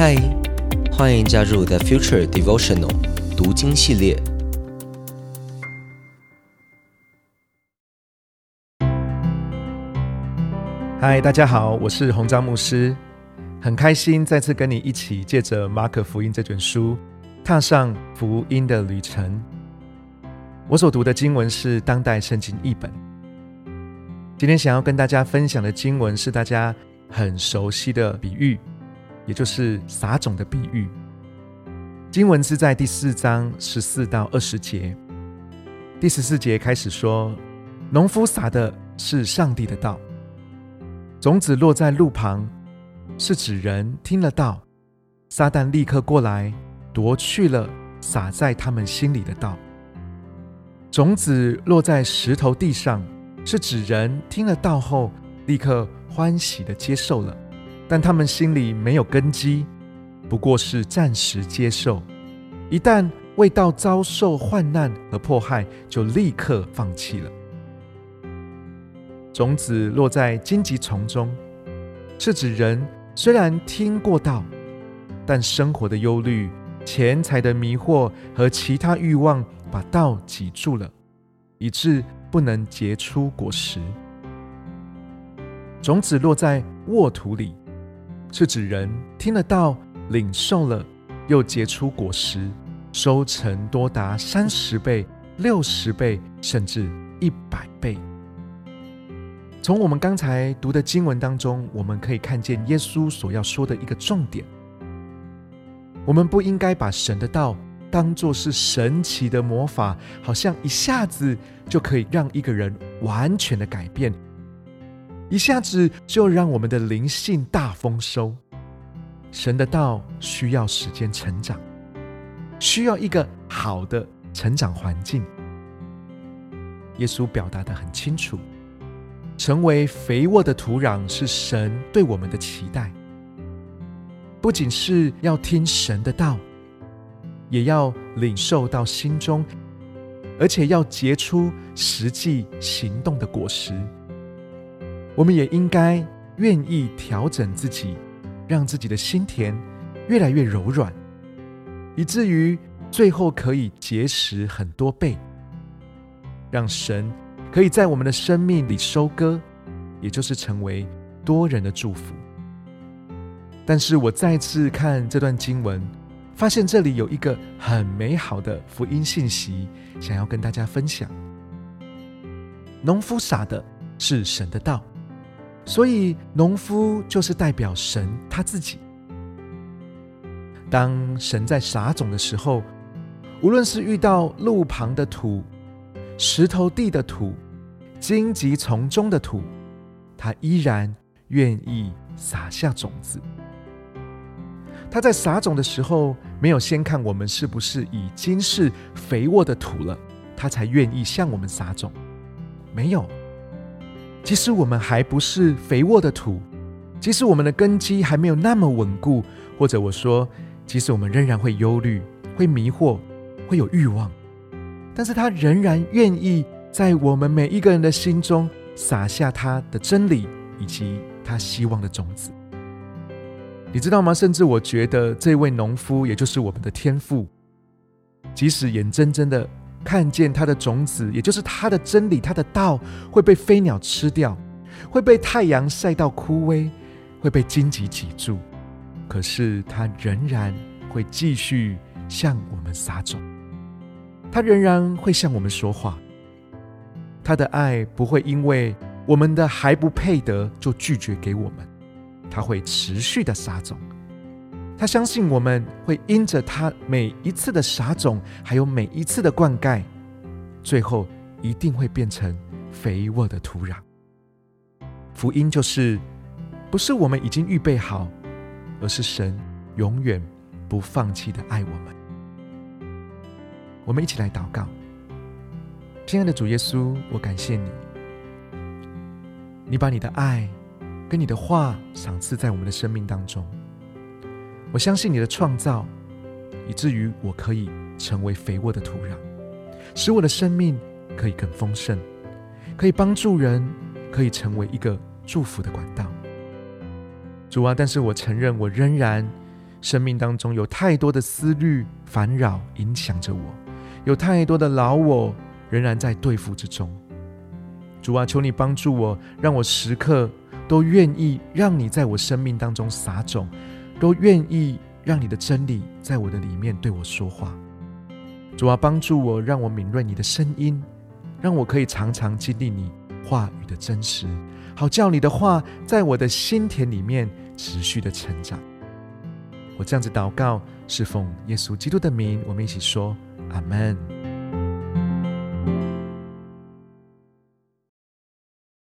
嗨，欢迎加入 The Future Devotional 读经系列。嗨，大家好，我是洪章牧师，很开心再次跟你一起借着马可福音这卷书，踏上福音的旅程。我所读的经文是当代圣经译本。今天想要跟大家分享的经文是大家很熟悉的比喻，也就是撒种的比喻。经文是在第四章十四到二十节。第十四节开始说，农夫撒的是上帝的道，种子落在路旁，是指人听了道，撒旦立刻过来夺去了撒在他们心里的道。种子落在石头地上。是指人听了道后，立刻欢喜的接受了，但他们心里没有根基，不过是暂时接受。一旦为道遭受患难和迫害，就立刻放弃了。种子落在荆棘丛中，是指人虽然听过道，但生活的忧虑、钱财的迷惑和其他欲望把道挤住了，以致。不能结出果实。种子落在沃土里，是指人听了道，领受了，又结出果实，收成多达三十倍、六十倍，甚至一百倍。从我们刚才读的经文当中，我们可以看见耶稣所要说的一个重点：我们不应该把神的道。当做是神奇的魔法，好像一下子就可以让一个人完全的改变，一下子就让我们的灵性大丰收。神的道需要时间成长，需要一个好的成长环境。耶稣表达的很清楚，成为肥沃的土壤是神对我们的期待，不仅是要听神的道。也要领受到心中，而且要结出实际行动的果实。我们也应该愿意调整自己，让自己的心田越来越柔软，以至于最后可以结实很多倍，让神可以在我们的生命里收割，也就是成为多人的祝福。但是我再次看这段经文。发现这里有一个很美好的福音信息，想要跟大家分享。农夫撒的是神的道，所以农夫就是代表神他自己。当神在撒种的时候，无论是遇到路旁的土、石头地的土、荆棘丛中的土，他依然愿意撒下种子。他在撒种的时候，没有先看我们是不是已经是肥沃的土了，他才愿意向我们撒种。没有，即使我们还不是肥沃的土，即使我们的根基还没有那么稳固，或者我说，即使我们仍然会忧虑、会迷惑、会有欲望，但是他仍然愿意在我们每一个人的心中撒下他的真理以及他希望的种子。你知道吗？甚至我觉得这位农夫，也就是我们的天父，即使眼睁睁的看见他的种子，也就是他的真理、他的道，会被飞鸟吃掉，会被太阳晒到枯萎，会被荆棘挤住，可是他仍然会继续向我们撒种，他仍然会向我们说话，他的爱不会因为我们的还不配得就拒绝给我们。他会持续的撒种，他相信我们会因着他每一次的撒种，还有每一次的灌溉，最后一定会变成肥沃的土壤。福音就是，不是我们已经预备好，而是神永远不放弃的爱我们。我们一起来祷告，亲爱的主耶稣，我感谢你，你把你的爱。跟你的话赏赐在我们的生命当中，我相信你的创造，以至于我可以成为肥沃的土壤，使我的生命可以更丰盛，可以帮助人，可以成为一个祝福的管道。主啊，但是我承认我仍然生命当中有太多的思虑烦扰影响着我，有太多的老我仍然在对付之中。主啊，求你帮助我，让我时刻都愿意让你在我生命当中撒种，都愿意让你的真理在我的里面对我说话。主啊，帮助我，让我敏锐你的声音，让我可以常常经历你话语的真实，好叫你的话在我的心田里面持续的成长。我这样子祷告，是奉耶稣基督的名，我们一起说，阿门。